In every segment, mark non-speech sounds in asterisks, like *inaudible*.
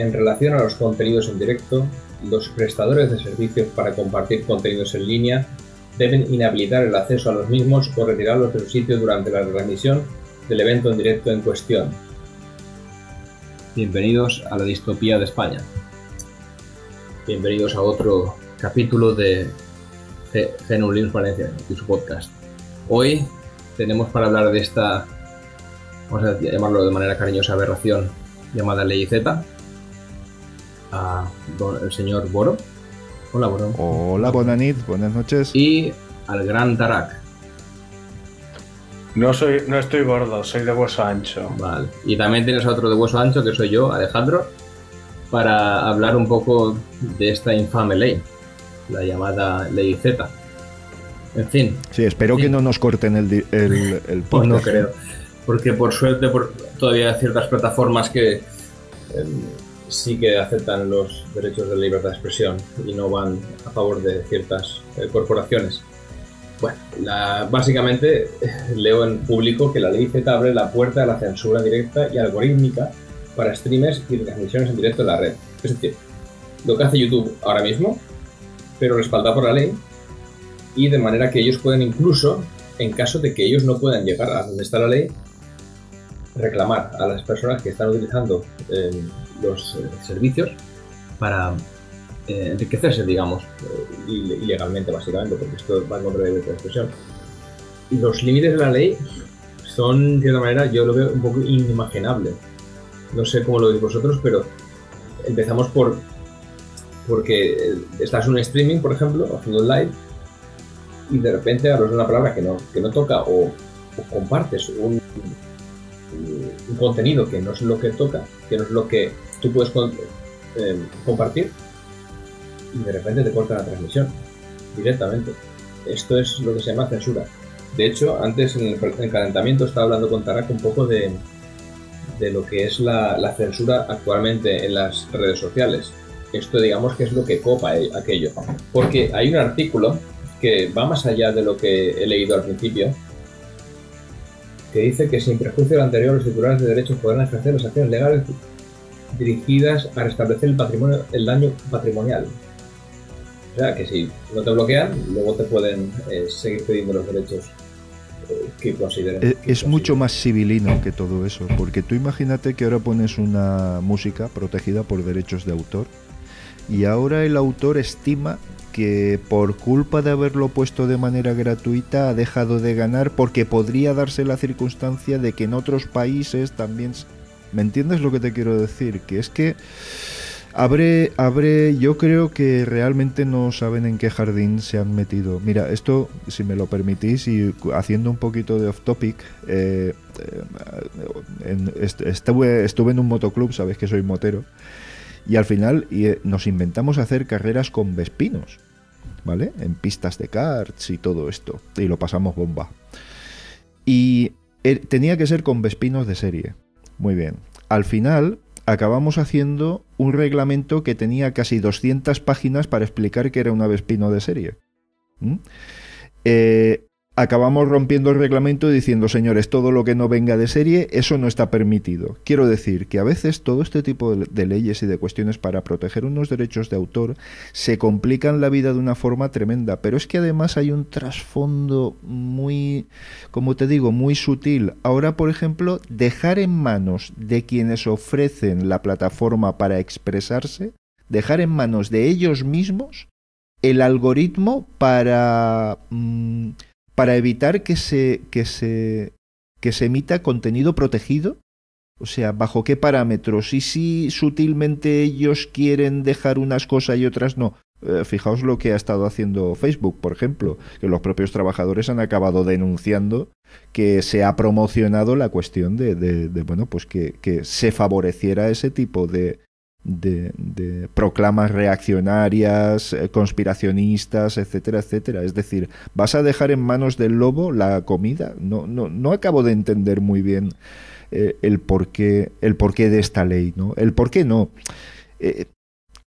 En relación a los contenidos en directo, los prestadores de servicios para compartir contenidos en línea deben inhabilitar el acceso a los mismos o retirarlos del sitio durante la transmisión del evento en directo en cuestión. Bienvenidos a la distopía de España. Bienvenidos a otro capítulo de G- GNU Linux Valencia y su podcast. Hoy tenemos para hablar de esta, vamos a llamarlo de manera cariñosa, aberración llamada Ley Z, a don- el señor Boro. Hola, Boro. Hola, Bonanit, buenas noches. Y al gran Tarak. No soy, no estoy gordo, soy de hueso ancho. Vale. Y también tienes a otro de hueso ancho, que soy yo, Alejandro, para hablar un poco de esta infame ley, la llamada Ley Z. En fin, Sí, espero que no nos corten el, el, *laughs* el pues no creo. Porque por suerte por, todavía hay ciertas plataformas que em, sí que aceptan los derechos de libertad de expresión y no van a favor de ciertas eh, corporaciones. Bueno, la- básicamente *laughs* leo en público que la ley Z abre la puerta a la censura directa y algorítmica para streamers y transmisiones en directo en la red. Es decir, lo que hace YouTube ahora mismo, pero respaldado por la ley, y de manera que ellos pueden incluso, en caso de que ellos no puedan llegar a donde está la ley, reclamar a las personas que están utilizando eh, los eh, servicios para eh, enriquecerse, digamos, eh, ile- ilegalmente, básicamente, porque esto va en contra de la expresión. Y los límites de la ley son, de cierta manera, yo lo veo un poco inimaginable. No sé cómo lo veis vosotros, pero empezamos por porque estás en un streaming, por ejemplo, haciendo un live, y de repente hablas de una palabra que no, que no toca o, o compartes un, un contenido que no es lo que toca, que no es lo que tú puedes eh, compartir, y de repente te cortan la transmisión directamente. Esto es lo que se llama censura. De hecho, antes en el, en calentamiento estaba hablando con Tarak un poco de, de lo que es la, la censura actualmente en las redes sociales. Esto digamos que es lo que copa el- aquello. Porque hay un artículo que va más allá de lo que he leído al principio, que dice que sin prejuicio de lo anterior los titulares de derechos podrán ejercer las acciones legales dirigidas a restablecer el patrimonio, el daño patrimonial. O sea, que si no te bloquean, luego te pueden eh, seguir pidiendo los derechos eh, que consideren. Eh, que Es mucho más civilino que todo eso, porque tú imagínate que ahora pones una música protegida por derechos de autor y ahora el autor estima que por culpa de haberlo puesto de manera gratuita ha dejado de ganar porque podría darse la circunstancia de que en otros países también... ¿Me entiendes lo que te quiero decir? Que es que abre, abre, yo creo que realmente no saben en qué jardín se han metido. Mira, esto, si me lo permitís, y haciendo un poquito de off topic, eh, eh, estuve, estuve en un motoclub, sabes que soy motero, y al final eh, nos inventamos hacer carreras con vespinos, ¿vale? En pistas de karts y todo esto, y lo pasamos bomba. Y tenía que ser con vespinos de serie. Muy bien. Al final acabamos haciendo un reglamento que tenía casi 200 páginas para explicar que era una vespino de serie. ¿Mm? Eh, acabamos rompiendo el reglamento diciendo, señores, todo lo que no venga de serie, eso no está permitido. Quiero decir que a veces todo este tipo de, de leyes y de cuestiones para proteger unos derechos de autor se complican la vida de una forma tremenda, pero es que además hay un trasfondo muy, como te digo, muy sutil. Ahora, por ejemplo, dejar en manos de quienes ofrecen la plataforma para expresarse, dejar en manos de ellos mismos el algoritmo para, mm, para evitar que se, que, se, que se emita contenido protegido. O sea, ¿bajo qué parámetros? Y si sutilmente ellos quieren dejar unas cosas y otras no. Eh, fijaos lo que ha estado haciendo Facebook, por ejemplo, que los propios trabajadores han acabado denunciando que se ha promocionado la cuestión de, de, bueno, pues que, que, se favoreciera ese tipo de, de, de proclamas reaccionarias, eh, conspiracionistas, etcétera, etcétera. Es decir, ¿vas a dejar en manos del lobo la comida? No, no, no acabo de entender muy bien eh, el porqué, el porqué de esta ley, ¿no? El por qué no. Eh,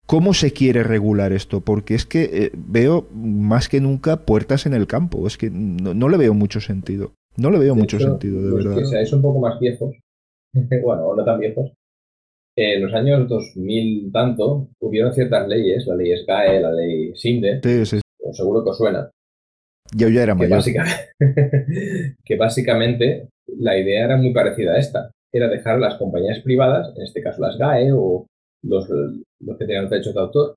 ¿Cómo se quiere regular esto? Porque es que eh, veo más que nunca puertas en el campo. Es que no, le veo mucho sentido. No le veo mucho sentido, de verdad. Que seáis un poco más viejos, *laughs* bueno, no tan viejos. En los años 2000 tanto hubieron ciertas leyes, la ley SGAE, la ley SINDE, sí, seguro que os suena. Yo ya era mayor. *laughs* que básicamente la idea era muy parecida a esta. Era dejar a las compañías privadas, en este caso las GAE o los, los que tengan derechos de autor,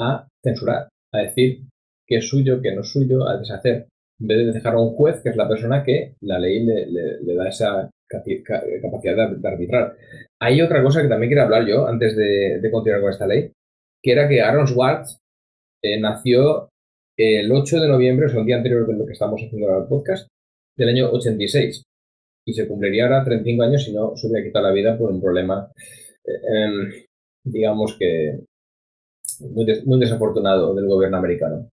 a censurar, a decir qué es suyo, qué no es suyo, a deshacer. En vez de dejar a un juez, que es la persona que la ley le, da esa capacidad de, arbitrar. Hay otra cosa que también quiero hablar yo antes de, continuar con esta ley, que era que Aaron Swartz eh, nació el 8 de noviembre, es el día anterior de lo que estamos haciendo el podcast, del año 86. Y se cumpliría ahora 35 años si no se hubiera quitado la vida por un problema Em, digamos que muy, desafortunado del gobierno americano.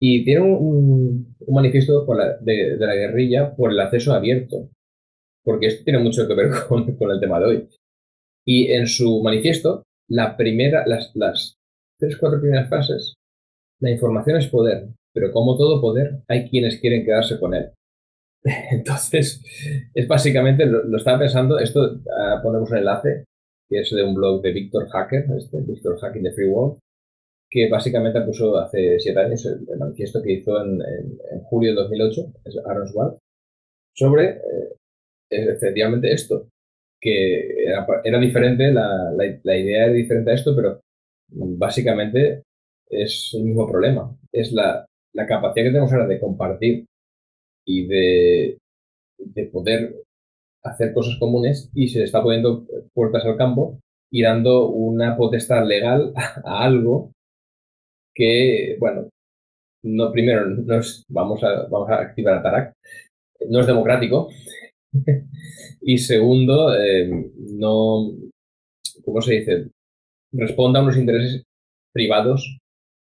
Y tiene un, manifiesto de, la guerrilla por el acceso abierto, porque esto tiene mucho que ver *laughs* con, el tema de hoy. Y en su manifiesto, la primera, las, las tres, cuatro primeras frases, la información es poder, pero como todo poder, hay quienes quieren quedarse con él. *laughs* Entonces, es básicamente, lo, estaba pensando, esto ah, ponemos un enlace, que es de un blog de Víctor Hacker, este, Víctor Hacking de Free World, que básicamente puso hace siete años el, manifiesto que hizo en, julio de 2008, es Aaron sobre eh, efectivamente esto, que era, diferente, la, la, idea era diferente a esto, pero básicamente es el mismo problema. Es la, la capacidad que tenemos ahora de compartir y de, de poder hacer cosas comunes y se está poniendo puertas al campo y dando una potestad legal *laughs* a algo que, bueno, no, primero, no es, vamos, a, vamos a activar a Tarak, no es democrático. Y segundo, eh, no, ¿cómo se dice? Responda a unos intereses privados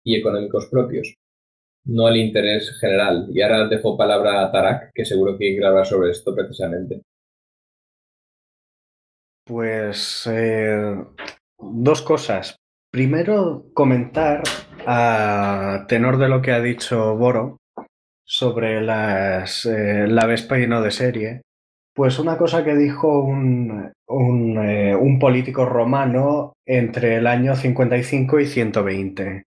y económicos propios, no al interés general. Y ahora dejo palabra a Tarak, que seguro que quiere hablar sobre esto precisamente. Pues eh, dos cosas. Primero, comentar a tenor de lo que ha dicho Boro sobre las, eh, la Vespa y no de serie. Pues una cosa que dijo un, un, eh, político romano entre el año 55 y 120.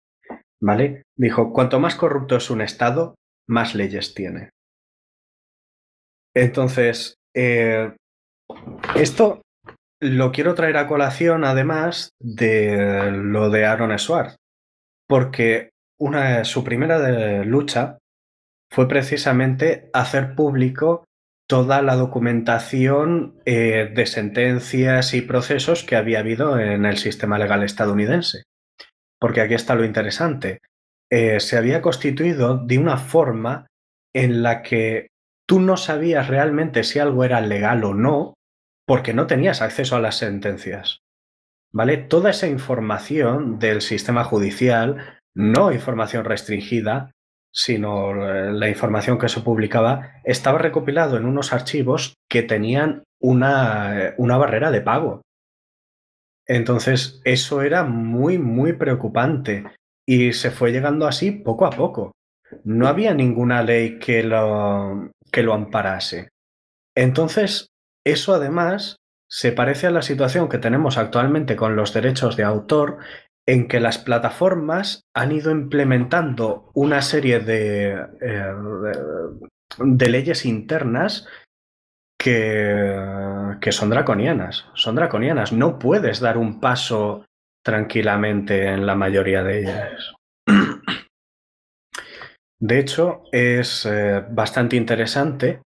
¿Vale? Dijo, cuanto más corrupto es un Estado, más leyes tiene. Entonces, esto lo quiero traer a colación, además, de lo de Aaron Swartz, porque una, su primera lucha fue precisamente hacer público toda la documentación eh, de sentencias y procesos que había habido en el sistema legal estadounidense. Porque aquí está lo interesante. Eh, se había constituido de una forma en la que tú no sabías realmente si algo era legal o no, porque no tenías acceso a las sentencias. ¿Vale? Toda esa información del sistema judicial, no información restringida, sino eh, la información que se publicaba, estaba recopilado en unos archivos que tenían una, eh, una barrera de pago. Entonces, eso era muy, muy preocupante y se fue llegando así poco a poco. No había ninguna ley que lo, que lo amparase. Entonces, eso además se parece a la situación que tenemos actualmente con los derechos de autor, en que las plataformas han ido implementando una serie de, eh, de, leyes internas que, que, son draconianas. Son draconianas. No puedes dar un paso tranquilamente en la mayoría de ellas. *clears throat* De hecho, es eh, bastante interesante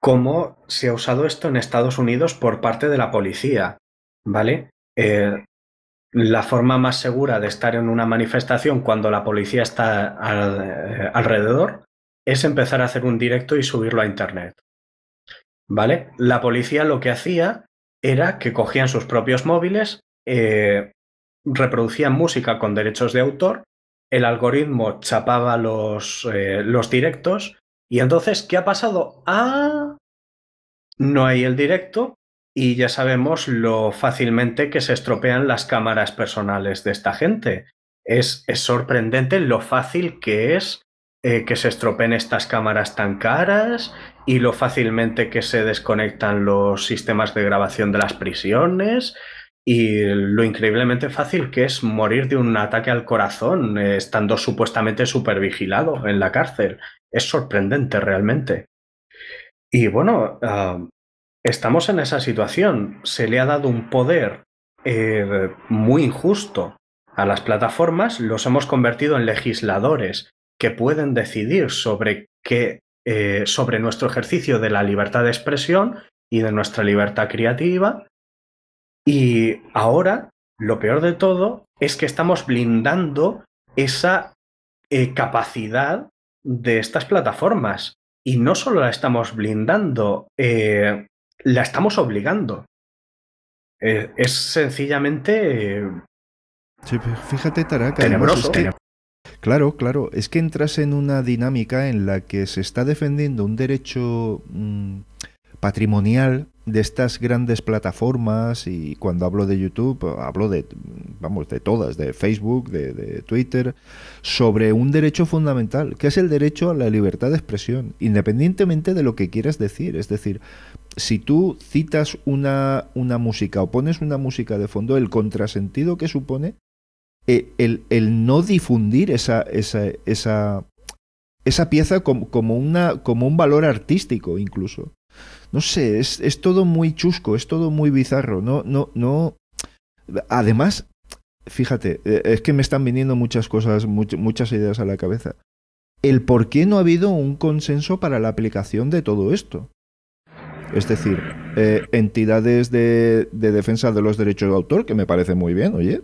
cómo se ha usado esto en Estados Unidos por parte de la policía, ¿vale? Eh, la forma más segura de estar en una manifestación cuando la policía está eh, alrededor es empezar a hacer un directo y subirlo a Internet. ¿Vale? La policía lo que hacía era que cogían sus propios móviles, eh, reproducían música con derechos de autor, el algoritmo chapaba los, eh, los directos y entonces, ¿qué ha pasado? Ah, no hay el directo y ya sabemos lo fácilmente que se estropean las cámaras personales de esta gente. Es, es sorprendente lo fácil que es eh, que se estropeen estas cámaras tan caras y lo fácilmente que se desconectan los sistemas de grabación de las prisiones y lo increíblemente fácil que es morir de un ataque al corazón eh, estando supuestamente supervigilado en la cárcel. Es sorprendente realmente. Y bueno, ah, estamos en esa situación. Se le ha dado un poder eh, muy injusto a las plataformas, los hemos convertido en legisladores que pueden decidir sobre qué eh, sobre nuestro ejercicio de la libertad de expresión y de nuestra libertad creativa. Y ahora, lo peor de todo es que estamos blindando esa eh, capacidad de estas plataformas. Y no solo la estamos blindando, la estamos obligando. es sencillamente... Sí, fíjate, Taraka. Tenebroso. Claro, claro. Es que entras en una dinámica en la que se está defendiendo un derecho mm, patrimonial de estas grandes plataformas y cuando hablo de YouTube hablo de vamos de todas de Facebook de, Twitter sobre un derecho fundamental que es el derecho a la libertad de expresión independientemente de lo que quieras decir es decir si tú citas una, una música o pones una música de fondo el contrasentido que supone eh, el, no difundir esa, esa, esa, esa pieza como, como, una, como un valor artístico incluso. No sé, es, es, todo muy chusco, es todo muy bizarro. No, no, no. Además, fíjate, eh, es que me están viniendo muchas cosas, muchas ideas a la cabeza. El por qué no ha habido un consenso para la aplicación de todo esto. Es decir, eh, entidades de, defensa de los derechos de autor, que me parece muy bien, oye,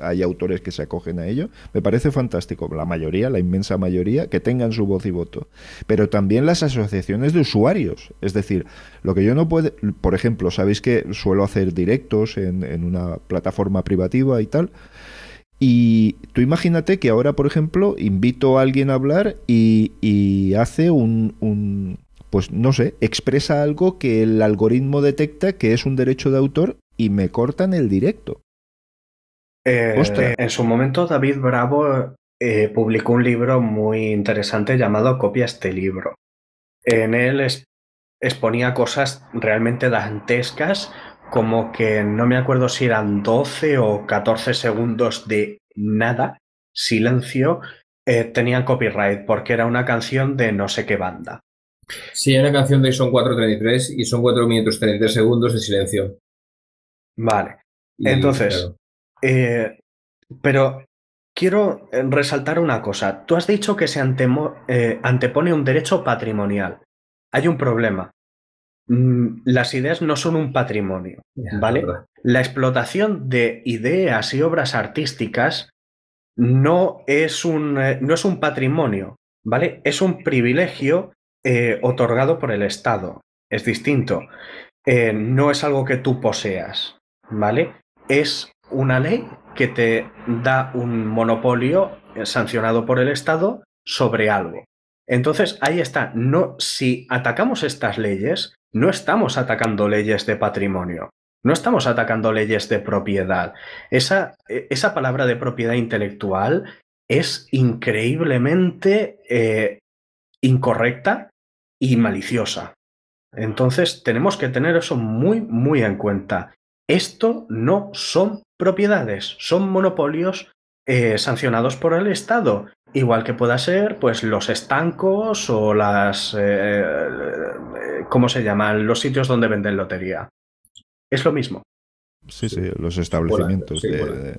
hay autores que se acogen a ello, me parece fantástico, la mayoría, la inmensa mayoría, que tengan su voz y voto. Pero también las asociaciones de usuarios, es decir, lo que yo no puedo, por ejemplo, sabéis que suelo hacer directos en, una plataforma privativa y tal, y tú imagínate que ahora, por ejemplo, invito a alguien a hablar y, hace un, pues no sé, expresa algo que el algoritmo detecta que es un derecho de autor y me cortan el directo. Eh, en su momento David Bravo eh, publicó un libro muy interesante llamado Copia este libro. En él exponía cosas realmente dantescas, como que no me acuerdo si eran 12 o 14 segundos de nada, silencio, eh, tenían copyright porque era una canción de no sé qué banda. Sí, hay una canción de son 4.33 y son 4 minutos 33 segundos de silencio. Vale. Entonces, eh, pero quiero resaltar una cosa. Tú has dicho que se eh, antepone un derecho patrimonial. Hay un problema. Mm, las ideas no son un patrimonio, ¿vale? La explotación de ideas y obras artísticas no es un, eh, no es un patrimonio, ¿vale? Es un privilegio eh, otorgado por el Estado. Es distinto. Eh, no es algo que tú poseas, ¿vale? Es una ley que te da un monopolio eh, sancionado por el Estado sobre algo. Entonces, ahí está. No, si atacamos estas leyes, no estamos atacando leyes de patrimonio. No estamos atacando leyes de propiedad. Esa, esa palabra de propiedad intelectual es increíblemente incorrecta y maliciosa. Entonces tenemos que tener eso muy, muy en cuenta. Esto no son propiedades, son monopolios eh, sancionados por el Estado. Igual que pueda ser, pues, los estancos o las. Eh, eh, ¿Cómo se llaman? Los sitios donde venden lotería. Es lo mismo. Sí, sí, los establecimientos de,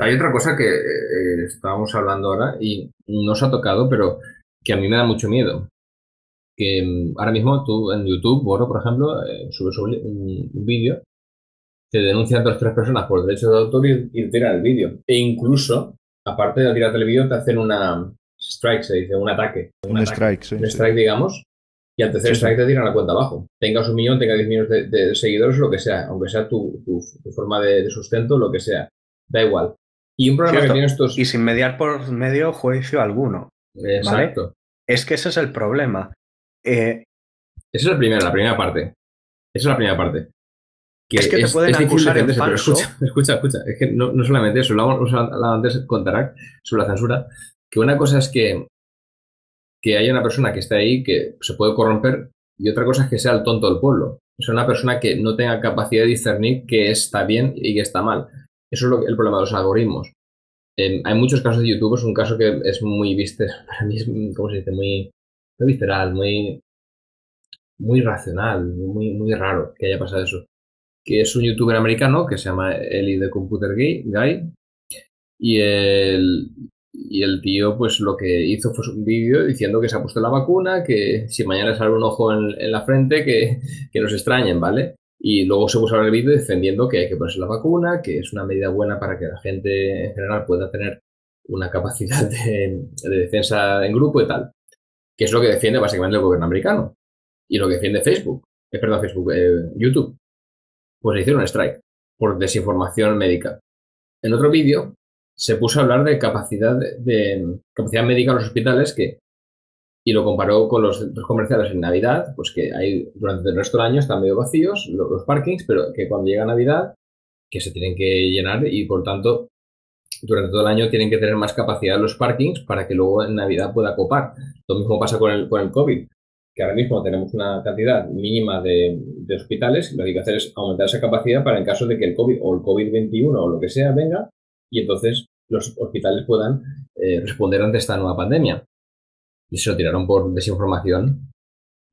Hay otra cosa que estábamos hablando ahora y no se ha tocado, pero que a mí me da mucho miedo. Que mm, ahora mismo tú en YouTube, por ejemplo, eh, subes un, vídeo te denuncian dos tres personas por derechos de autor y, y tiran el vídeo. E incluso, aparte de tirarte el vídeo, te hacen una strike, se dice, un ataque. Un, strike, sí. Un sí. strike, digamos. Y al tercer Sí, sí. strike te tiran la cuenta abajo. Tengas un millón, tengas 10 millones de, de seguidores, lo que sea, aunque sea tu, tu- tu forma de, de sustento, lo que sea. Da igual. Y un problema Cierto. que tienen estos. Y sin mediar por medio juicio alguno. Exacto. Es que ese es el problema. Eh, Esa es la primera, la primera parte. Esa es la primera parte. Es que te pueden acusar en pero escucha, *laughs* escucha, escucha. Es que no, no solamente eso, hablado antes con Tarak sobre la censura, que una cosa es que, que haya una persona que esté ahí que se puede corromper y otra cosa es que sea el tonto del pueblo. Sea, una persona que no tenga capacidad de discernir qué está bien y qué está mal. Eso es lo que- el problema de los algoritmos. Eh, hay muchos casos de YouTube, es un caso que es muy, viste, *laughs* para mí ¿cómo se dice? Muy, muy visceral, muy, muy racional, muy, muy raro que haya pasado eso. Que es un youtuber americano que se llama Eli the Computer Guy, Guy y el, y el tío, pues lo que hizo fue un vídeo diciendo que se ha puesto la vacuna, que si mañana sale un ojo en, en la frente, que, que nos extrañen, ¿vale? Y luego se puso a el vídeo defendiendo que hay que ponerse la vacuna, que es una medida buena para que la gente en general pueda tener una capacidad *laughs* de, de defensa en grupo y tal. Que es lo que defiende básicamente el gobierno americano. Y lo que defiende Facebook, eh, perdón, Facebook, eh, YouTube. Pues le hicieron un strike por desinformación médica. En otro vídeo se puso a hablar de capacidad de capacidad médica en los hospitales que y lo comparó con los centros comerciales en Navidad, pues que hay durante el resto del año están medio vacíos los, parkings, pero que cuando llega Navidad que se tienen que llenar y por tanto durante todo el año tienen que tener más capacidad los parkings para que luego en Navidad pueda copar. Lo mismo pasa con el, con el COVID, que ahora mismo tenemos una cantidad mínima de, de hospitales lo que hay que hacer es aumentar esa capacidad para en caso de que el COVID o el COVID-21 o lo que sea venga y entonces los hospitales puedan eh, responder ante esta nueva pandemia. Y se lo tiraron por desinformación.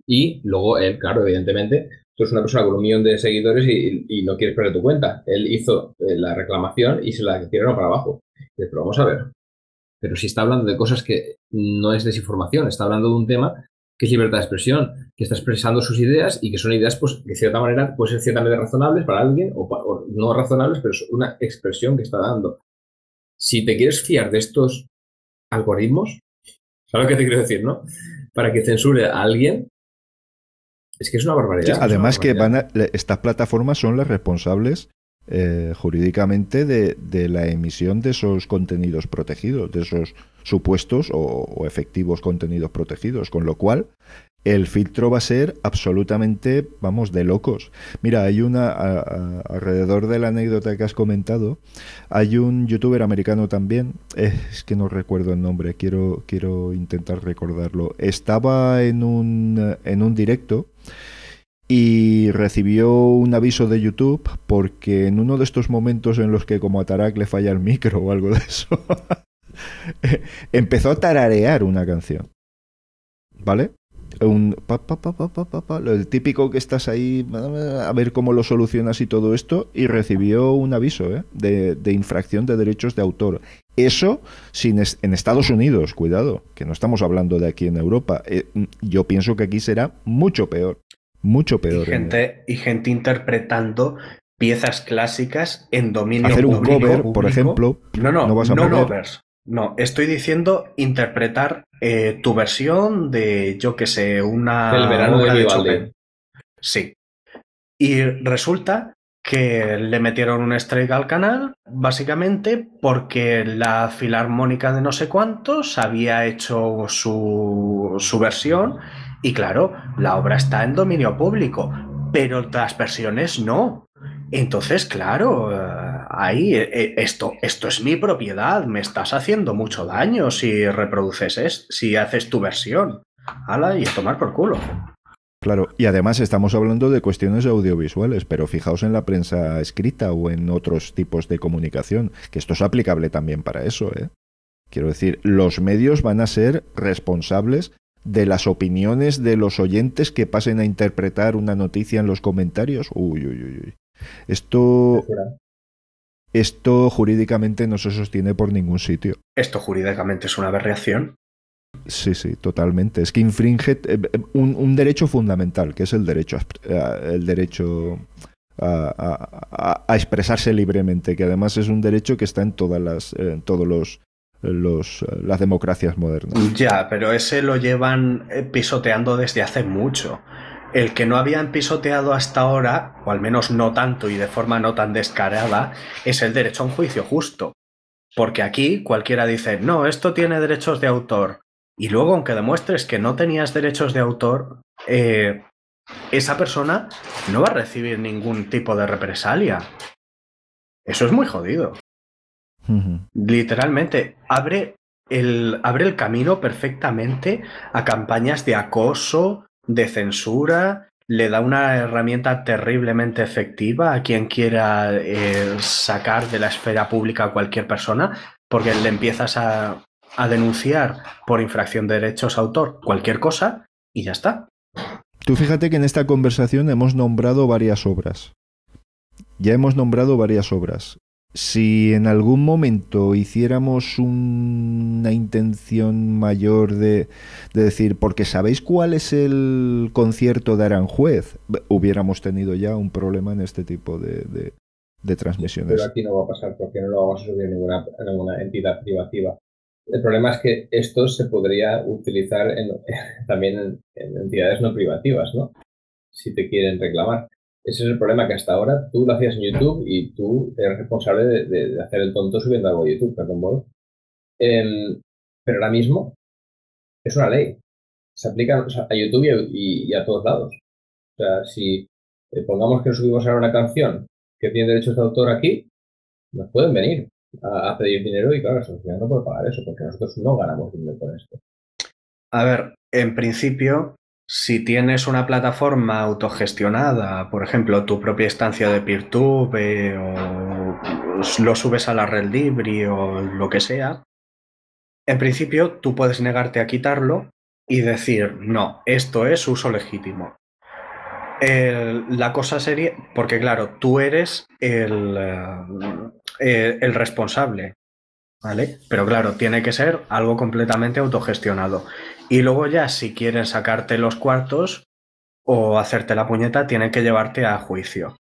Y luego él, claro, evidentemente, tú eres una persona con un millón de seguidores y, y no quieres perder tu cuenta. Él hizo eh, la reclamación y se la tiraron para abajo. Y dices, pero vamos a ver. Pero si está hablando de cosas que no es desinformación, está hablando de un tema que es libertad de expresión, que está expresando sus ideas y que son ideas, pues, de cierta manera, pueden ser ciertamente razonables para alguien o, o no razonables, pero es una expresión que está dando. Si te quieres fiar de estos algoritmos, ¿sabes lo que te quiero decir, no? Para que censure a alguien, es que es una barbaridad. Además es una que van a- estas plataformas son las responsables eh, jurídicamente de, de la emisión de esos contenidos protegidos, de esos supuestos o, o efectivos contenidos protegidos, con lo cual el filtro va a ser absolutamente, vamos, de locos. Mira, hay una, alrededor de la anécdota que has comentado, hay un youtuber americano también, es que no recuerdo el nombre, quiero, quiero intentar recordarlo. Estaba en un, en un directo y recibió un aviso de YouTube porque en uno de estos momentos en los que como a Tarak le falla el micro o algo de eso, *laughs* empezó a tararear una canción. ¿Vale? Un pa, pa, pa, pa, el típico que estás ahí a ver cómo lo solucionas y todo esto y recibió un aviso ¿eh? de, de infracción de derechos de autor. Eso sin es- en Estados Unidos, cuidado, que no estamos hablando de aquí en Europa. Eh, yo pienso que aquí será mucho peor. Mucho y, peor. ¿eh? gente, y gente interpretando piezas clásicas en dominio Hacer un público. cover, por ejemplo. No, no, no no, vas a covers. No, estoy diciendo interpretar eh, tu versión de, yo que sé, una El verano de obra Vivaldi. Chopin. Sí. Y resulta que le metieron un strike al canal, básicamente porque la filarmónica de no sé cuántos había hecho su, su versión y claro, la obra está en dominio público, pero las versiones no. Entonces, claro, eh, ahí eh, eh, esto, esto es mi propiedad, me estás haciendo mucho daño si reproduces es, si haces tu versión. Hala, y a tomar por culo. Claro, y además estamos hablando de cuestiones audiovisuales, pero fijaos en la prensa escrita o en otros tipos de comunicación, que esto es aplicable también para eso, ¿eh? Quiero decir, los medios van a ser responsables de las opiniones de los oyentes que pasen a interpretar una noticia en los comentarios. Uy, uy, uy, uy. Esto, esto jurídicamente no se sostiene por ningún sitio. Esto jurídicamente es una aberración. Sí, sí, totalmente. Es que infringe eh, eh, un, un derecho fundamental, que es el derecho, a el derecho a, expresarse libremente, que además es un derecho que está en todas las, en todos los, los, las democracias modernas. Ya, pero ese lo llevan eh, pisoteando desde hace mucho. El que no habían pisoteado hasta ahora, o al menos no tanto y de forma no tan descarada, es el derecho a un juicio justo. Porque aquí cualquiera dice, no, esto tiene derechos de autor. Y luego, aunque demuestres que no tenías derechos de autor, eh, esa persona no va a recibir ningún tipo de represalia. Eso es muy jodido. Literalmente, abre el, abre el camino perfectamente a campañas de acoso, de censura, le da una herramienta terriblemente efectiva a quien quiera eh, sacar de la esfera pública a cualquier persona, porque le empiezas a, a denunciar por infracción de derechos autor cualquier cosa y ya está. Tú fíjate que en esta conversación hemos nombrado varias obras. Ya hemos nombrado varias obras. Si en algún momento hiciéramos una intención mayor de, decir, porque sabéis cuál es el concierto de Aranjuez, hubiéramos tenido ya un problema en este tipo de, transmisiones. Pero aquí no va a pasar porque no lo vamos a subir en ninguna entidad privativa. El problema es que esto se podría utilizar *laughs* también en, entidades no privativas, ¿no? Si te quieren reclamar. Ese es el problema que hasta ahora tú lo hacías en YouTube y tú eres responsable de, hacer el tonto subiendo algo a YouTube, perdón, em, pero ahora mismo es una ley. Se aplica a YouTube y, a todos lados. O sea, si eh, pongamos que subimos ahora una canción que tiene derechos de autor aquí, nos pueden venir a, pedir dinero y claro, la sociedad no puede pagar eso porque nosotros no ganamos dinero con esto. A ver, en principio, si tienes una plataforma autogestionada, por ejemplo, tu propia instancia de PeerTube o lo subes a la red libre o lo que sea, en principio tú puedes negarte a quitarlo y decir, no, esto es uso legítimo. la cosa sería, porque claro, tú eres el, eh, el responsable. ¿Vale? Pero claro, tiene que ser algo completamente autogestionado. Y luego ya, si quieren sacarte los cuartos o hacerte la puñeta, tienen que llevarte a juicio.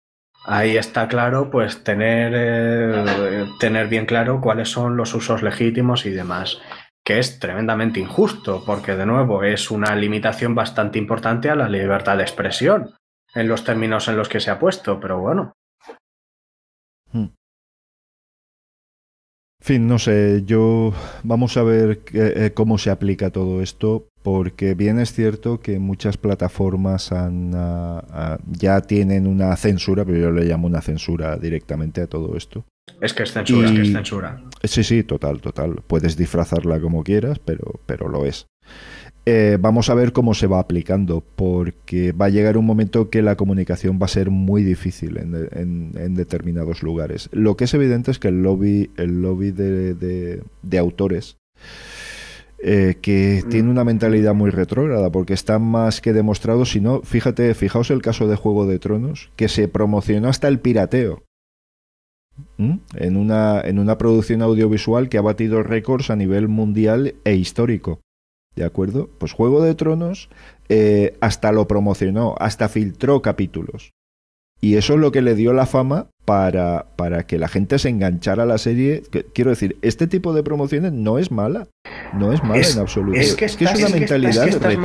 Ahí está claro, pues tener, eh, tener bien claro cuáles son los usos legítimos y demás. Que es tremendamente injusto, porque de nuevo es una limitación bastante importante a la libertad de expresión, en los términos en los que se ha puesto, pero bueno. Hmm fin, no sé, yo vamos a ver eh, cómo se aplica todo esto, porque bien es cierto que muchas plataformas han, ah, ah, ya tienen una censura, pero yo le llamo una censura directamente a todo esto. Es que es censura, es que es censura. Sí, sí, total, total. Puedes disfrazarla como quieras, pero, pero lo es. Eh, vamos a ver cómo se va aplicando, porque va a llegar un momento que la comunicación va a ser muy difícil en, determinados lugares. Lo que es evidente es que el lobby, el lobby de, autores, eh, que mm. tiene una mentalidad muy retrógrada, porque está más que demostrado, si no, fíjate, fijaos el caso de Juego de Tronos, que se promocionó hasta el pirateo. En, una, en una producción audiovisual que ha batido récords a nivel mundial e histórico. ¿De acuerdo? Pues Juego de Tronos eh, hasta lo promocionó, hasta filtró capítulos. Y eso es lo que le dio la fama para, para que la gente se enganchara a la serie. quiero decir, este tipo de promociones no es mala. No es mala en absoluto. Es que, es una mentalidad es que estás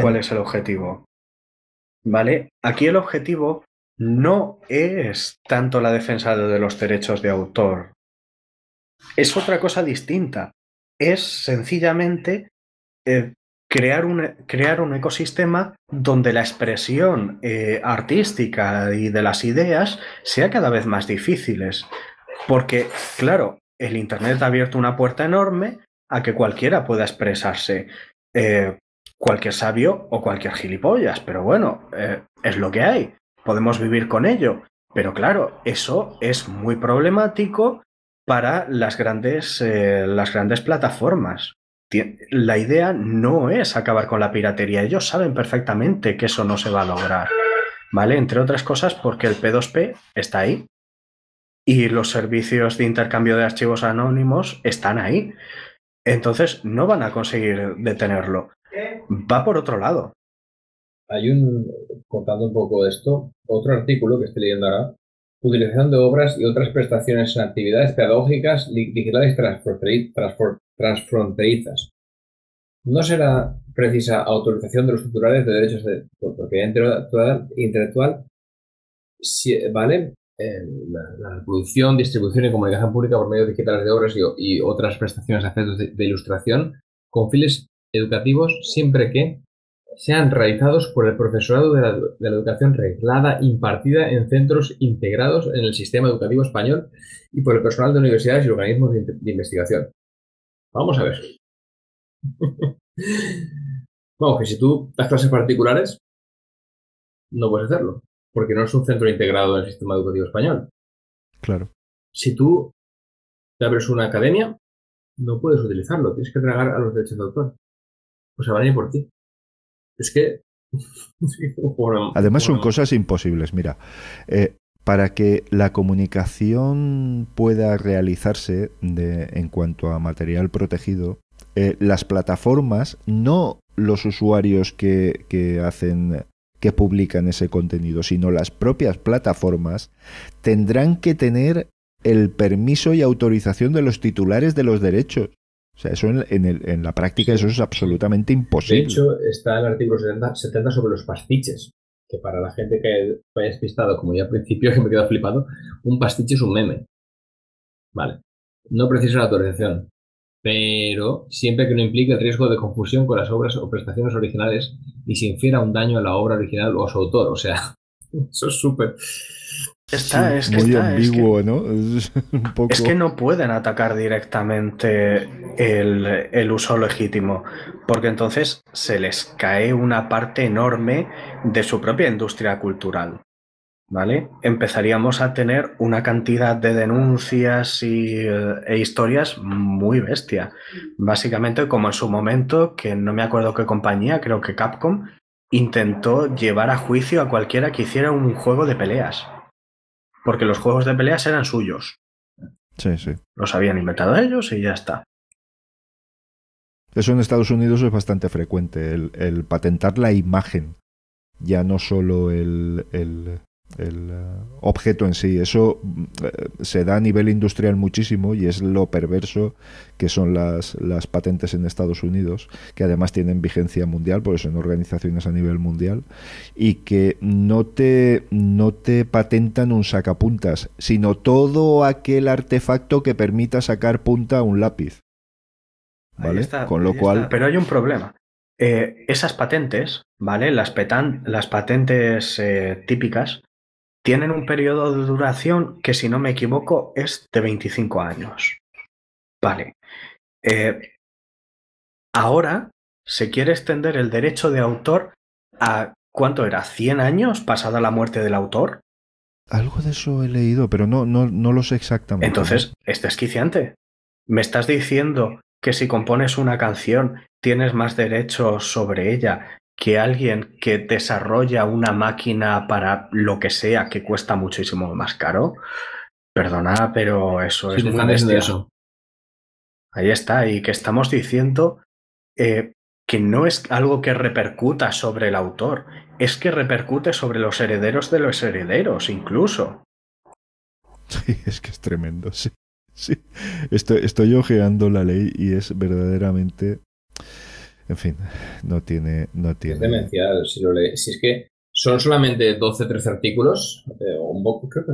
cuál es el objetivo. ¿Vale? Aquí el objetivo no es tanto la defensa de los derechos de autor. Es otra cosa distinta. Es sencillamente eh, crear, un, crear un ecosistema donde la expresión eh, artística y de las ideas sea cada vez más difíciles. Porque, claro, el Internet ha abierto una puerta enorme a que cualquiera pueda expresarse. Eh, cualquier sabio o cualquier gilipollas, pero bueno, es lo que hay. Podemos vivir con ello. Pero claro, eso es muy problemático para las grandes, las grandes plataformas la idea no es acabar con la piratería. Ellos saben perfectamente que eso no se va a lograr. ¿Vale? Entre otras cosas porque el P2P está ahí. Y los servicios de intercambio de archivos anónimos están ahí. Entonces no van a conseguir detenerlo. Va por otro lado. hay un, contando un poco esto, otro artículo que estoy leyendo ahora, utilización de obras y otras prestaciones en actividades pedagógicas digitales transfronterizas. No será precisa autorización de los titulares de derechos de propiedad intelectual, ¿vale? la, producción, distribución y comunicación pública por medios digitales de obras y, otras prestaciones de efectos de, ilustración con fines educativos siempre que sean realizados por el profesorado de la, educación reglada impartida en centros integrados en el sistema educativo español y por el personal de universidades y organismos de, investigación. Vamos a ver. Vamos, que si tú das clases particulares, no puedes hacerlo, porque no es un centro integrado en el sistema educativo español. Claro. Si tú te abres una academia, no puedes utilizarlo, tienes que tragar a los derechos de autor. Pues se van a ir por ti. Es que... *laughs* Además son cosas imposibles. Mira, eh, para que la comunicación pueda realizarse de, en cuanto a material protegido, eh, las plataformas, no los usuarios que, que hacen que publican ese contenido, sino las propias plataformas, tendrán que tener el permiso y autorización de los titulares de los derechos. O sea, eso en, en, la práctica eso es absolutamente imposible. De hecho, está el artículo 70, sobre los pastiches, que para la gente que haya despistado, como ya al principio, *laughs* que me quedado flipado, un pastiche es un meme. Vale. No precisa la autorización, pero siempre que no implique el riesgo de confusión con las obras o prestaciones originales y se infiera un daño a la obra original o a su autor. O sea, *laughs* eso es súper Está, es que muy está, ambiguo, es que, ¿no? *laughs* Es, que no pueden atacar directamente el, el, uso legítimo, porque entonces se les cae una parte enorme de su propia industria cultural. ¿Vale? Empezaríamos a tener una cantidad de denuncias y, e historias muy bestia. Básicamente, como en su momento, que no me acuerdo qué compañía, creo que Capcom, intentó llevar a juicio a cualquiera que hiciera un juego de peleas porque los juegos de peleas eran suyos. Sí, sí. Los habían inventado ellos y ya está. Eso en Estados Unidos es bastante frecuente, el, patentar la imagen, ya no solo el, el eh, objeto en sí. Eso eh, se da a nivel industrial muchísimo y es lo perverso que son las, las patentes en Estados Unidos, que además tienen vigencia mundial, por eso en organizaciones a nivel mundial, y que no te, no te patentan un sacapuntas, sino todo aquel artefacto que permita sacar punta a un lápiz. ¿Vale? Con lo cual. Pero hay un problema. Eh, esas patentes, ¿vale? Las, petan las patentes típicas tienen un periodo de duración que, si no me equivoco, es de 25 años. Vale. Eh, ahora se quiere extender el derecho de autor a, ¿cuánto era? ¿100 años pasada la muerte del autor? Algo de eso he leído, pero no, no, no lo sé exactamente. Entonces, es desquiciante. Me estás diciendo que si compones una canción tienes más derechos sobre ella que alguien que desarrolla una máquina para lo que sea que cuesta muchísimo más caro, perdona, pero eso es muy bestia. Eso. Ahí está, y que estamos diciendo eh, que no es algo que repercuta sobre el autor, es que repercute sobre los herederos de los herederos, incluso. Sí, es que es tremendo, sí. sí. Estoy, estoy ojeando la ley y es verdaderamente en fin, no tiene... No tiene... Es demencial, si, lo si es que son solamente 12, 13 artículos, eh, un poco, creo que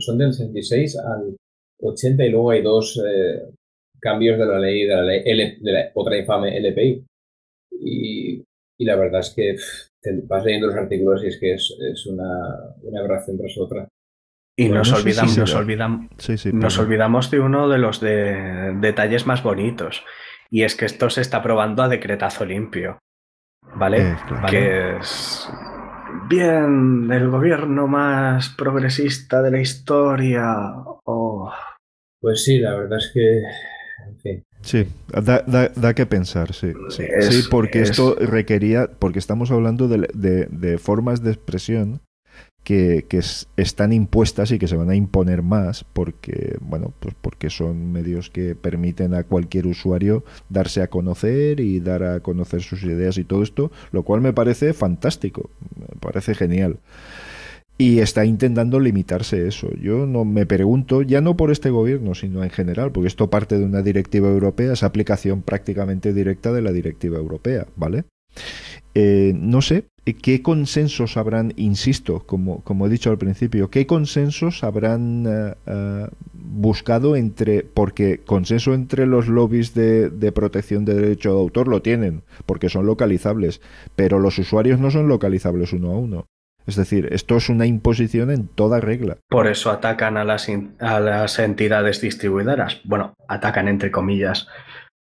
son del 66 al 80 y luego hay dos eh, cambios de la ley, de la ley de la otra infame LPI. Y, y la verdad es que vas leyendo los artículos y es que es, es una, una aberración tras otra. Y nos, olvidamos, nos, olvidamos, nos olvidamos de uno de los de, detalles más bonitos. Y es que esto se está probando a decretazo limpio. ¿Vale? Eh, que es. Bien, el gobierno más progresista de la historia. Oh. Pues sí, la verdad es que. Sí, da, da, que pensar, sí. Sí, porque esto requería. Porque estamos hablando de, de, de formas de expresión que, están impuestas y que se van a imponer más porque, bueno, pues porque son medios que permiten a cualquier usuario darse a conocer y dar a conocer sus ideas y todo esto, lo cual me parece fantástico, me parece genial y está intentando limitarse eso. Yo no me pregunto, ya no por este gobierno, sino en general, porque esto parte de una directiva europea, es aplicación prácticamente directa de la directiva europea, ¿vale? Eh, no sé qué consensos habrán, insisto, como, como he dicho al principio, qué consensos habrán eh, eh, buscado entre, porque consenso entre los lobbies de, de, protección de derecho de autor lo tienen, porque son localizables, pero los usuarios no son localizables uno a uno. Es decir, esto es una imposición en toda regla. Por eso atacan a las, a las entidades distribuidoras. Bueno, atacan entre comillas.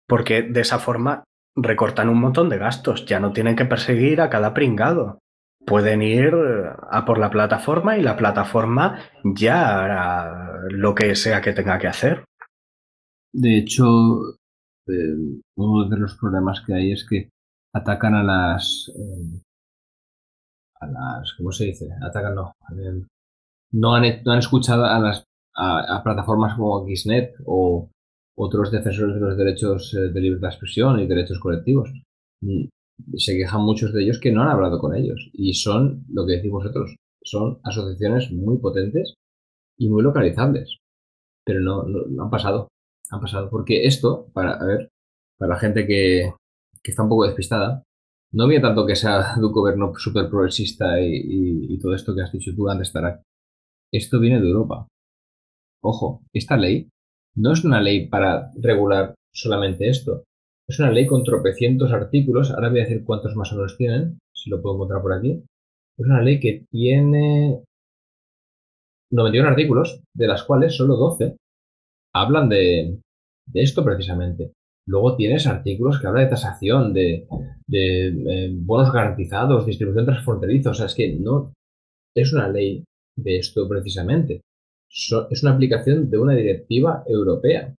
Porque de esa forma recortan un montón de gastos. Ya no tienen que perseguir a cada pringado. Pueden ir a por la plataforma y la plataforma ya hará lo que sea que tenga que hacer. De hecho, eh, uno de los problemas que hay es que atacan a las eh, a las, ¿cómo se dice? Atacan, no. No han, no han escuchado a las a, plataformas como Xnet o otros defensores de los derechos eh, de libertad de expresión y derechos colectivos. Mm, se quejan muchos de ellos que no han hablado con ellos y son, lo que decimos nosotros, son asociaciones muy potentes y muy localizables. Pero no, no, han pasado, han pasado. Porque esto, para, a ver, para la gente que, que está un poco despistada, no había tanto que sea de un gobierno súper progresista y, todo esto que has dicho tú antes, Tarak. Esto viene de Europa. Ojo, esta ley no es una ley para regular solamente esto. Es una ley con tropecientos artículos. Ahora voy a decir cuántos más o menos tienen, si lo puedo encontrar por aquí. Es una ley que tiene 91 artículos, de las cuales solo 12 hablan de, esto precisamente. Luego tienes artículos que hablan de tasación, de, eh, bonos garantizados, distribución transfronteriza. O sea, es que no es una ley de esto precisamente. Es una aplicación de una directiva europea.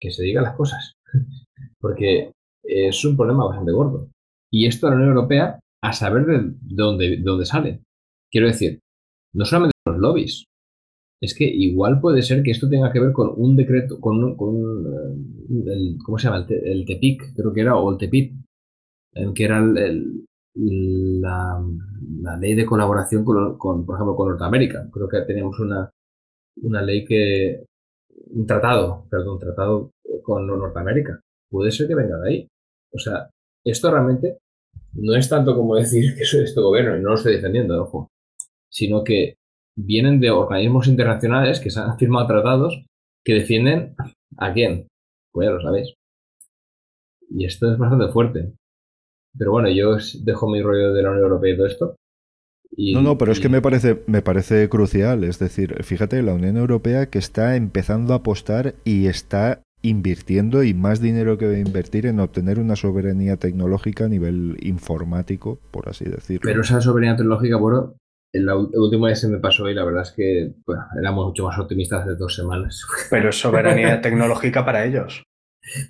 Que se diga las cosas. *laughs* Porque es un problema bastante gordo. Y esto la Unión Europea, a saber de dónde, de dónde sale. Quiero decir, no solamente los lobbies, es que igual puede ser que esto tenga que ver con un decreto, con, con eh, el, ¿cómo se llama? El, TEPIC, creo que era, o el TEPIP, que era la, ley de colaboración con, por ejemplo, con Norteamérica. Creo que teníamos una, una ley que, un tratado, perdón, tratado con Norteamérica. Puede ser que venga de ahí. O sea, esto realmente no es tanto como decir que soy este gobierno, y no lo estoy defendiendo, ojo, sino que vienen de organismos internacionales que se han firmado tratados que defienden a quién. Pues ya lo sabéis. Y esto es bastante fuerte. Pero bueno, yo dejo mi rollo de la Unión Europea y todo esto. No, no, pero es que me parece, me parece crucial. Es decir, fíjate, la Unión Europea que está empezando a apostar y está invirtiendo y más dinero que va a invertir en obtener una soberanía tecnológica a nivel informático, por así decirlo. Pero esa soberanía tecnológica, bueno, el, último día se me pasó y la verdad es que bueno, éramos mucho más optimistas hace dos semanas. *laughs* Pero es soberanía tecnológica para ellos,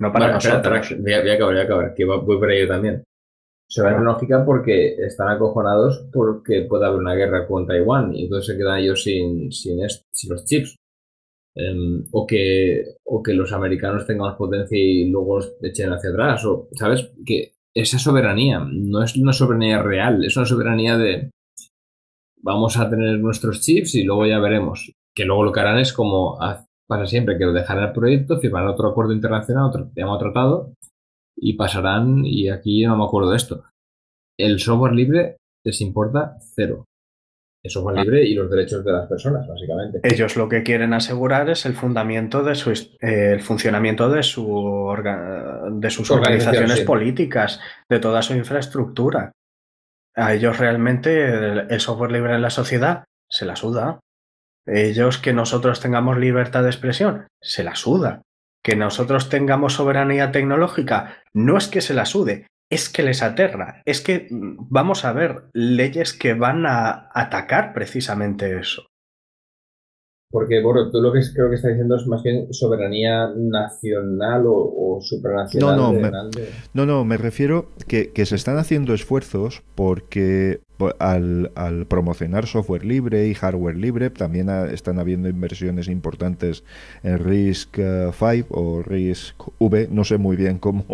no para nosotros. voy, a, acabar, voy a acabar, que voy por ello también. Soberanía tecnológica porque están acojonados porque puede haber una guerra con Taiwán y entonces se quedan ellos sin, sin, sin los chips. Em, o, que, o que los americanos tengan más potencia y luego los echen hacia atrás. O, ¿Sabes? Que esa soberanía no es una soberanía real, es una soberanía de, vamos a tener nuestros chips y luego ya veremos. Que luego lo que harán es como pasa siempre, que lo dejarán el proyecto, firmarán otro acuerdo internacional, otro llama tratado, y pasarán, y aquí no me acuerdo de esto. El software libre les importa cero. El software libre y los derechos de las personas, básicamente. Ellos lo que quieren asegurar es el fundamento de su eh, el funcionamiento de su de sus organizaciones políticas, de toda su infraestructura a ellos realmente el, software libre en la sociedad se la suda. Ellos que nosotros tengamos libertad de expresión, se la suda. Que nosotros tengamos soberanía tecnológica, no es que se la sude, es que les aterra. Es que mm, vamos a ver leyes que van a atacar precisamente eso. Porque, bueno, tú lo que creo que está diciendo es más bien soberanía nacional o, supranacional. No, no, me, no, no, me refiero que, que, se están haciendo esfuerzos porque, al, al, promocionar software libre y hardware libre, también están habiendo inversiones importantes en RISC 5 eh, o RISC V, no sé muy bien cómo.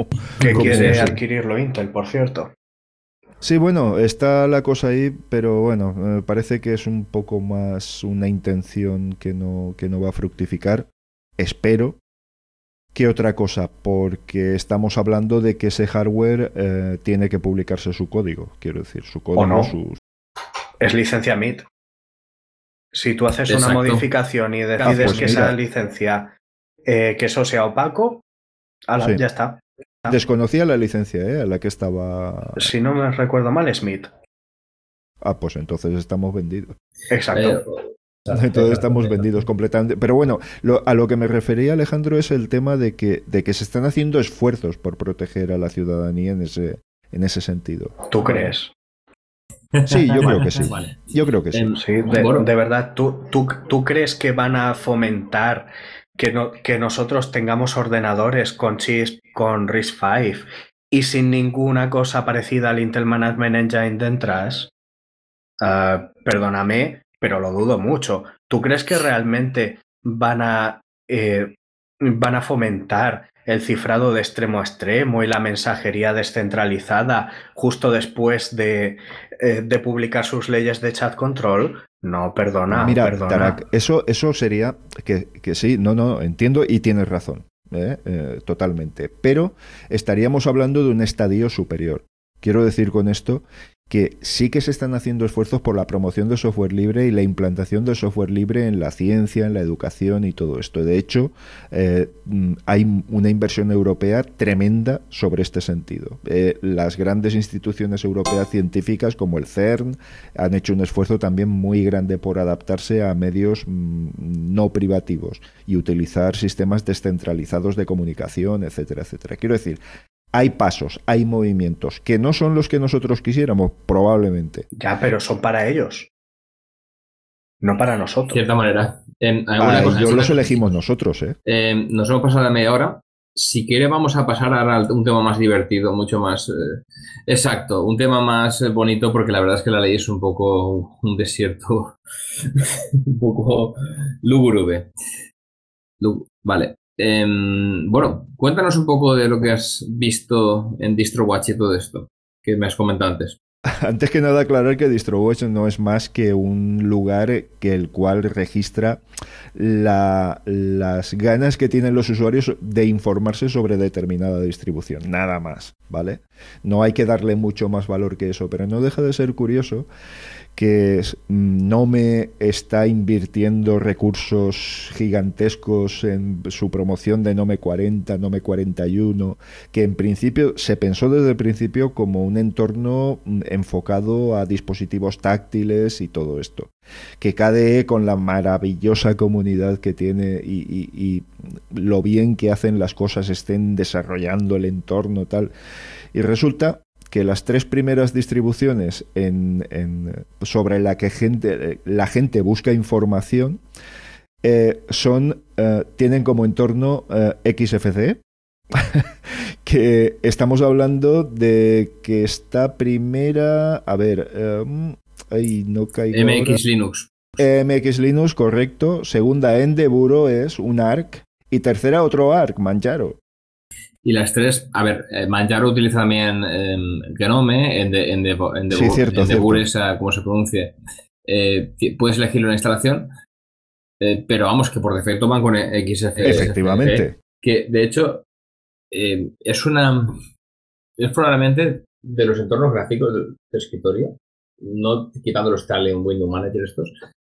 Que quiere adquirirlo Intel, por cierto. Sí, bueno, está la cosa ahí, pero bueno, me parece que es un poco más una intención que no, que no va a fructificar. Espero que otra cosa, porque estamos hablando de que ese hardware eh, tiene que publicarse su código, quiero decir, su código. no? Es licencia MIT. Si tú haces una modificación y decides pues que esa licencia, eh, que eso sea opaco, ya está. Desconocía la licencia, ¿eh? A la que estaba. Si no me recuerdo mal, Smith. Ah, pues entonces estamos vendidos. Exacto. Eh, entonces *laughs* estamos vendidos completamente. Pero bueno, a lo que me refería Alejandro es el tema de que, de que se están haciendo esfuerzos por proteger a la ciudadanía en ese, en ese sentido. ¿Tú crees? Sí, yo *laughs* creo que sí. Yo creo que sí. Em, sí de, verdad, ¿tú, tú, ¿tú crees que van a fomentar que, no, que nosotros tengamos ordenadores con chips con RISC-V y sin ninguna cosa parecida al Intel Management Engine detrás, uh, perdóname, pero lo dudo mucho. ¿Tú crees que realmente van a, eh, van a fomentar el cifrado de extremo a extremo y la mensajería descentralizada justo después de, eh, de publicar sus leyes de chat control? No, perdona. Mira, perdona. eso, eso sería que, que, sí, no, no, entiendo y tienes razón, ¿eh? Eh, totalmente. Pero estaríamos hablando de un estadio superior. Quiero decir con esto que sí que se están haciendo esfuerzos por la promoción de software libre y la implantación de software libre en la ciencia, en la educación y todo esto. De hecho, eh, mm, hay una inversión europea tremenda sobre este sentido. Eh, las grandes instituciones europeas científicas como el CERN han hecho un esfuerzo también muy grande por adaptarse a medios mm, no privativos y utilizar sistemas descentralizados de comunicación, etcétera, etcétera. Quiero decir, hay pasos, hay movimientos, que no son los que nosotros quisiéramos, probablemente. Ya, pero son para ellos. No para nosotros. De cierta manera. Ah, yo los elegimos nosotros, ¿eh? ¿eh? Nos hemos pasado la media hora. Si quiere, vamos a pasar ahora a un tema más divertido, mucho más eh, exacto, un tema más eh, bonito, porque la verdad es que la ley es un poco un desierto, *laughs* un poco lúgubre. Vale. Em, bueno, cuéntanos un poco de lo que has visto en DistroWatch y todo esto que me has comentado antes. *laughs* Antes que nada aclarar que DistroWatch no es más que un lugar que el cual registra las ganas que tienen los usuarios de informarse sobre determinada distribución, nada más, ¿vale? No hay que darle mucho más valor que eso, pero no deja de ser curioso que no me está invirtiendo recursos gigantescos en su promoción de Nome 40, Nome 41, que en principio se pensó desde el principio como un entorno mm, enfocado a dispositivos táctiles y todo esto. Que KDE con la maravillosa comunidad que tiene y, y lo bien que hacen las cosas estén desarrollando el entorno tal. Y resulta que las tres primeras distribuciones en, sobre la que gente, la gente busca información eh, son, eh, tienen como entorno eh, XFCE, *laughs* que estamos hablando de que esta primera, a ver, ahí no caigo MX Linux. MX Linux, correcto. Segunda Endeburo es un ARC. Y tercera otro ARC, Manjaro. Y las tres, a ver, eh, Manjaro utiliza también em, Genome, en, de, en, de, en, sí, cierto, como se pronuncie. Eh, puedes elegirlo en la instalación, eh, pero vamos, que por defecto van con XFCE. Efectivamente. Que de hecho es una. Es probablemente de los entornos gráficos de, escritorio, no quitando los tal en Windows Manager estos,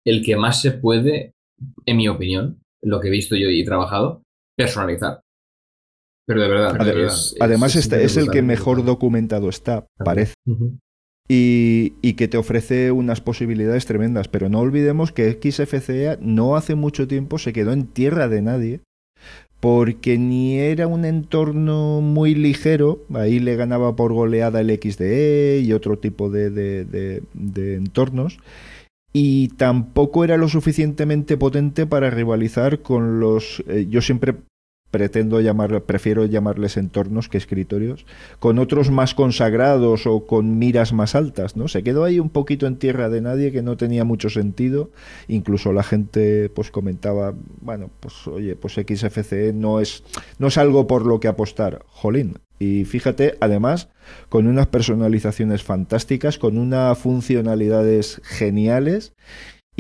el que más se puede, en mi opinión, lo que he visto yo y trabajado, personalizar. Pero de verdad. además, es, este es el que mejor documentado está, parece. y, que te ofrece unas posibilidades tremendas. Pero no olvidemos que XFCE no hace mucho tiempo se quedó en tierra de nadie. Porque ni era un entorno muy ligero, ahí le ganaba por goleada el XDE y otro tipo de, de entornos, y tampoco era lo suficientemente potente para rivalizar con los... Eh, yo siempre pretendo llamar, prefiero llamarles entornos que escritorios, con otros más consagrados o con miras más altas, ¿no? Se quedó ahí un poquito en tierra de nadie que no tenía mucho sentido, incluso la gente pues comentaba, bueno, pues oye, pues XFCE no es no es algo por lo que apostar, jolín. Y fíjate, además, con unas personalizaciones fantásticas, con unas funcionalidades geniales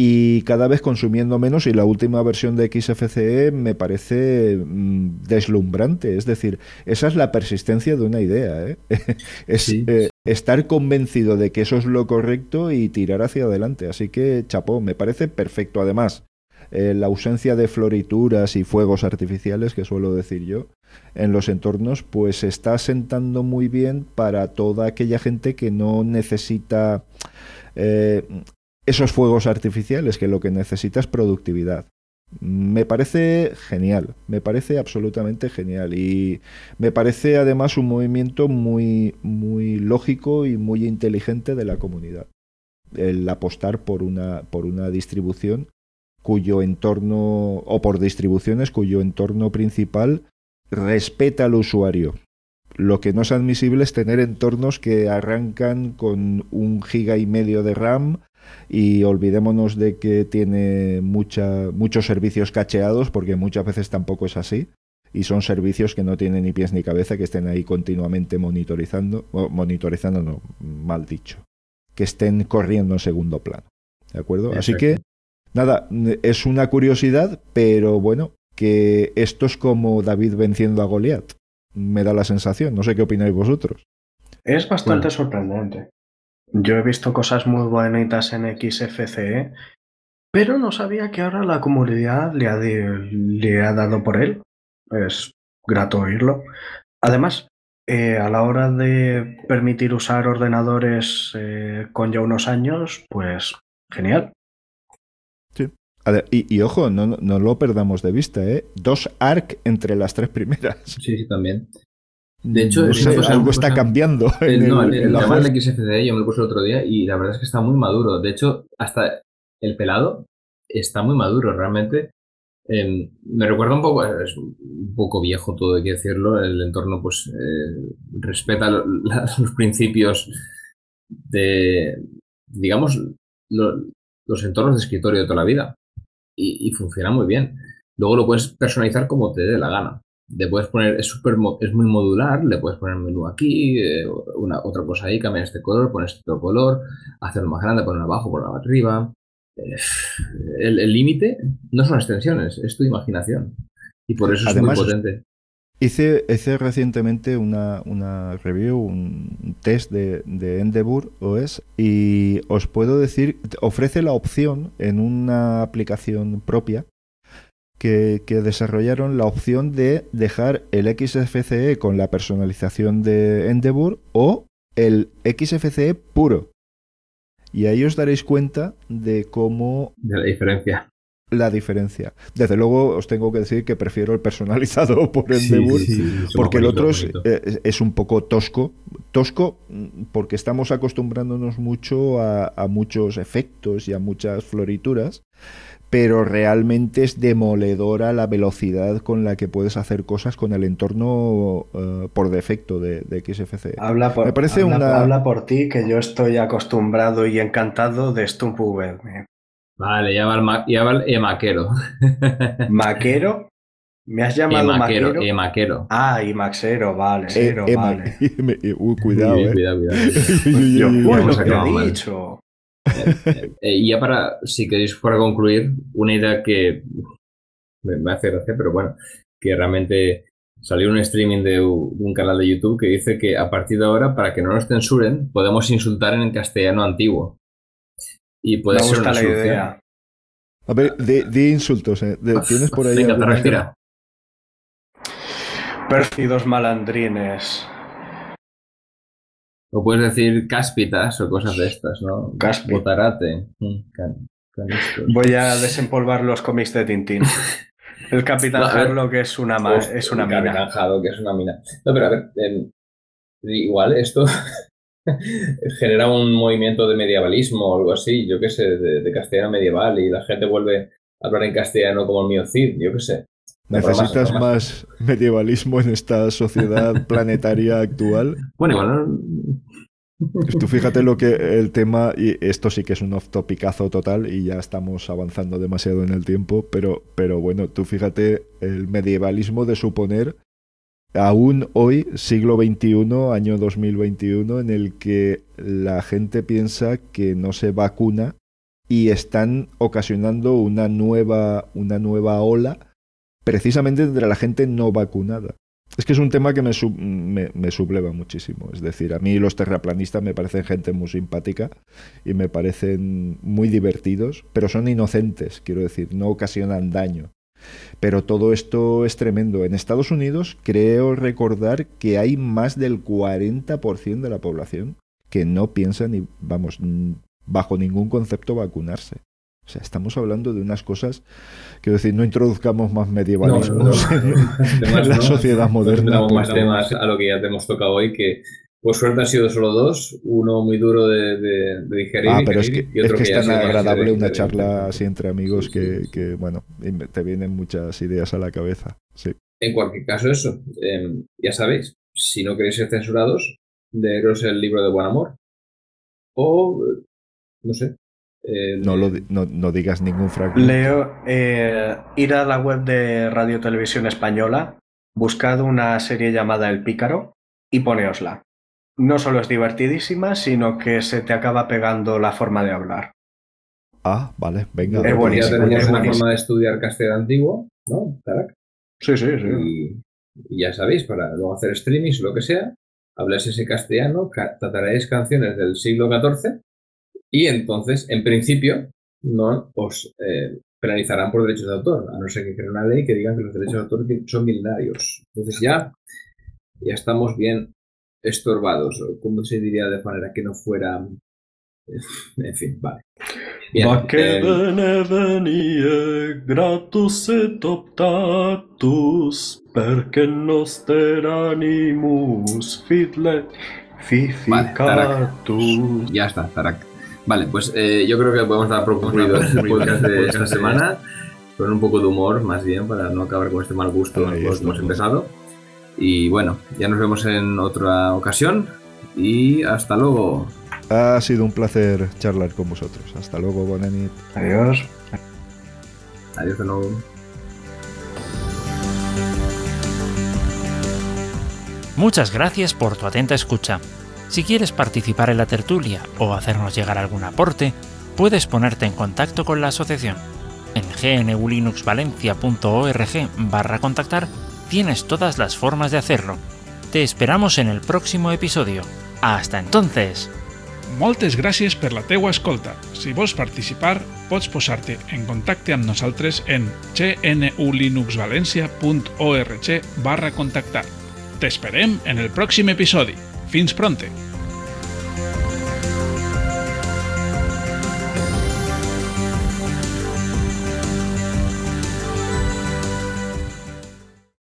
y cada vez consumiendo menos y la última versión de XFCE me parece mm, deslumbrante. Es decir, esa es la persistencia de una idea. ¿eh? *laughs* es eh, estar convencido de que eso es lo correcto y tirar hacia adelante. Así que, chapó, me parece perfecto. Además, eh, la ausencia de florituras y fuegos artificiales, que suelo decir yo, en los entornos, pues está sentando muy bien para toda aquella gente que no necesita esos fuegos artificiales, que lo que necesita es productividad. Me parece genial, me parece absolutamente genial y me parece además un movimiento muy, muy lógico y muy inteligente de la comunidad. El apostar por una, por una distribución cuyo entorno, o por distribuciones cuyo entorno principal respeta al usuario. Lo que no es admisible es tener entornos que arrancan con un giga y medio de RAM y olvidémonos de que tiene mucha, muchos servicios cacheados, porque muchas veces tampoco es así. Y son servicios que no tienen ni pies ni cabeza, que estén ahí continuamente monitorizando, monitorizando, no, mal dicho, que estén corriendo en segundo plano. ¿De acuerdo? Así que, nada, es una curiosidad, pero bueno, que esto es como David venciendo a Goliat. Me da la sensación, no sé qué opináis vosotros. Es bastante sorprendente. Yo he visto cosas muy bonitas en XFCE, pero no sabía que ahora la comunidad le ha, le ha dado por él. Es grato oírlo. Además, eh, a la hora de permitir usar ordenadores eh, con ya unos años, pues genial. Sí. Y, y, ojo, no, no, lo perdamos de vista, ¿eh? Dos ARC entre las tres primeras. Sí, sí, también. De hecho, algo está cambiando. El, no, el, el, XFCE yo me lo puse el otro día y la verdad es que está muy maduro. De hecho, hasta el pelado está muy maduro realmente. Em, me recuerda un poco, es un poco viejo todo, hay que decirlo. El entorno, pues, eh, respeta *laughs* los principios de, digamos, los entornos de escritorio de toda la vida y, y funciona muy bien. Luego lo puedes personalizar como te dé la gana le puedes poner, es, super, es muy modular, le puedes poner menú aquí, eh, una, otra cosa ahí, cambiar este color, poner este otro color, hacerlo más grande, ponerlo abajo, ponerlo arriba. Eh, el límite no son extensiones, es tu imaginación. Y por eso es muy potente. Hice, hice recientemente una, una, review, un test de, de Endeavour OS y os puedo decir, ofrece la opción en una aplicación propia que, desarrollaron la opción de dejar el XFCE con la personalización de Endeavour o el XFCE puro. Y ahí os daréis cuenta de cómo... De la diferencia. La diferencia. Desde luego os tengo que decir que prefiero el personalizado *laughs* por Endeavour, porque el otro es, eh, es, un poco tosco. Tosco mm, porque estamos acostumbrándonos mucho a, a muchos efectos y a muchas florituras pero realmente es demoledora la velocidad con la que puedes hacer cosas con el entorno uh, por defecto de, de, XFC. Habla por, Me parece habla, una... habla por ti, que yo estoy acostumbrado y encantado de StumpVR. Vale, ya va el, ma ya va el maquero. ¿Maquero? ¿Me has llamado maquero? maquero? Emaquero. Ah, y maxero, vale, cero, e vale. Uy, cuidado, eh. Cuidado, cuidado. yo, bueno, que he dicho. Eh, eh, y ya para, si queréis para concluir, una idea que me, hace gracia, pero bueno, que realmente salió un streaming de un canal de YouTube que dice que a partir de ahora, para que no nos censuren, podemos insultar en el castellano antiguo. Y puede ser una solución. Idea. A ver, de, insultos, ¿eh? ¿tienes por ahí? Venga, te respira. Pérfidos malandrines. O puedes decir cáspitas o cosas de estas, ¿no? Caspi. Botarate. Mm, Voy a desempolvar los cómics de Tintín. El Capitán *laughs* no, que es una, es una mina. Capitán que es una mina. No, pero a ver, eh, igual esto *laughs* genera un movimiento de medievalismo o algo así, yo qué sé, de, de, castellano medieval y la gente vuelve a hablar en castellano como el mío Cid, yo qué sé. ¿Necesitas más medievalismo en esta sociedad *laughs* planetaria actual? Bueno, igual Tú fíjate lo que el tema, y esto sí que es un off-topicazo total y ya estamos avanzando demasiado en el tiempo, pero, pero bueno, tú fíjate el medievalismo de suponer, aún hoy, siglo XXI, año 2021, en el que la gente piensa que no se vacuna y están ocasionando una nueva, una nueva ola precisamente entre la gente no vacunada. Es que es un tema que me, me, subleva muchísimo. Es decir, a mí los terraplanistas me parecen gente muy simpática y me parecen muy divertidos, pero son inocentes, quiero decir, no ocasionan daño. Pero todo esto es tremendo. En Estados Unidos creo recordar que hay más del 40% de la población que no piensa ni, vamos, bajo ningún concepto vacunarse. O sea, estamos hablando de unas cosas, quiero decir, no introduzcamos más medievalismo *laughs* en, la sociedad moderna. No más temas a lo que ya te hemos tocado hoy, que por suerte han sido solo dos, uno muy duro de, digerir. Ah, pero es que, es, que es tan agradable una charla así entre amigos que, que, bueno, te vienen muchas ideas a la cabeza. Sí. En cualquier caso, eso, em, ya sabéis, si no queréis ser censurados, leeros el libro de Buen Amor. O, no sé, eh, no, lo, no, digas ningún fragmento. Leo, eh, ir a la web de Radio Televisión Española, buscad una serie llamada El Pícaro y poneosla. No solo es divertidísima, sino que se te acaba pegando la forma de hablar. Ah, vale, venga. Es buenísimo. Ya tenemos una forma de estudiar castellano antiguo, ¿no? Sí, sí, sí. Y, ya sabéis, para luego hacer streamings o lo que sea, habláis ese castellano, trataréis canciones del siglo XIV y entonces, en principio, no os eh, penalizarán por derechos de autor, a no ser que creen una ley que digan que los derechos de autor son milenarios. Entonces ya, ya estamos bien estorbados, o como se diría de manera que no fuera... En fin, vale. Bien, eh, gratus et optatus, perque noster animus fificatus. ya está, Tarak. Vale, pues eh, yo creo que podemos dar por concluido el podcast de esta semana con un poco de humor, más bien, para no acabar con este mal gusto que hemos empezado. Y bueno, ya nos vemos en otra ocasión y hasta luego. Ha sido un placer charlar con vosotros. Hasta luego, Bonanit. Adiós. Adiós de nuevo. Muchas gracias por tu atenta escucha. Si quieres participar en la tertulia o hacernos llegar algún aporte, puedes ponerte en contacto con la asociación. En gnulinuxvalencia.org barra contactar tienes todas las formas de hacerlo. Te esperamos en el próximo episodio. Hasta entonces! Moltes gràcies per la teua escolta. Si vols participar, pots posar-te en contacte amb nosaltres en gnulinuxvalencia.org barra contactar. T'esperem en el pròxim episodi. Fins pronte!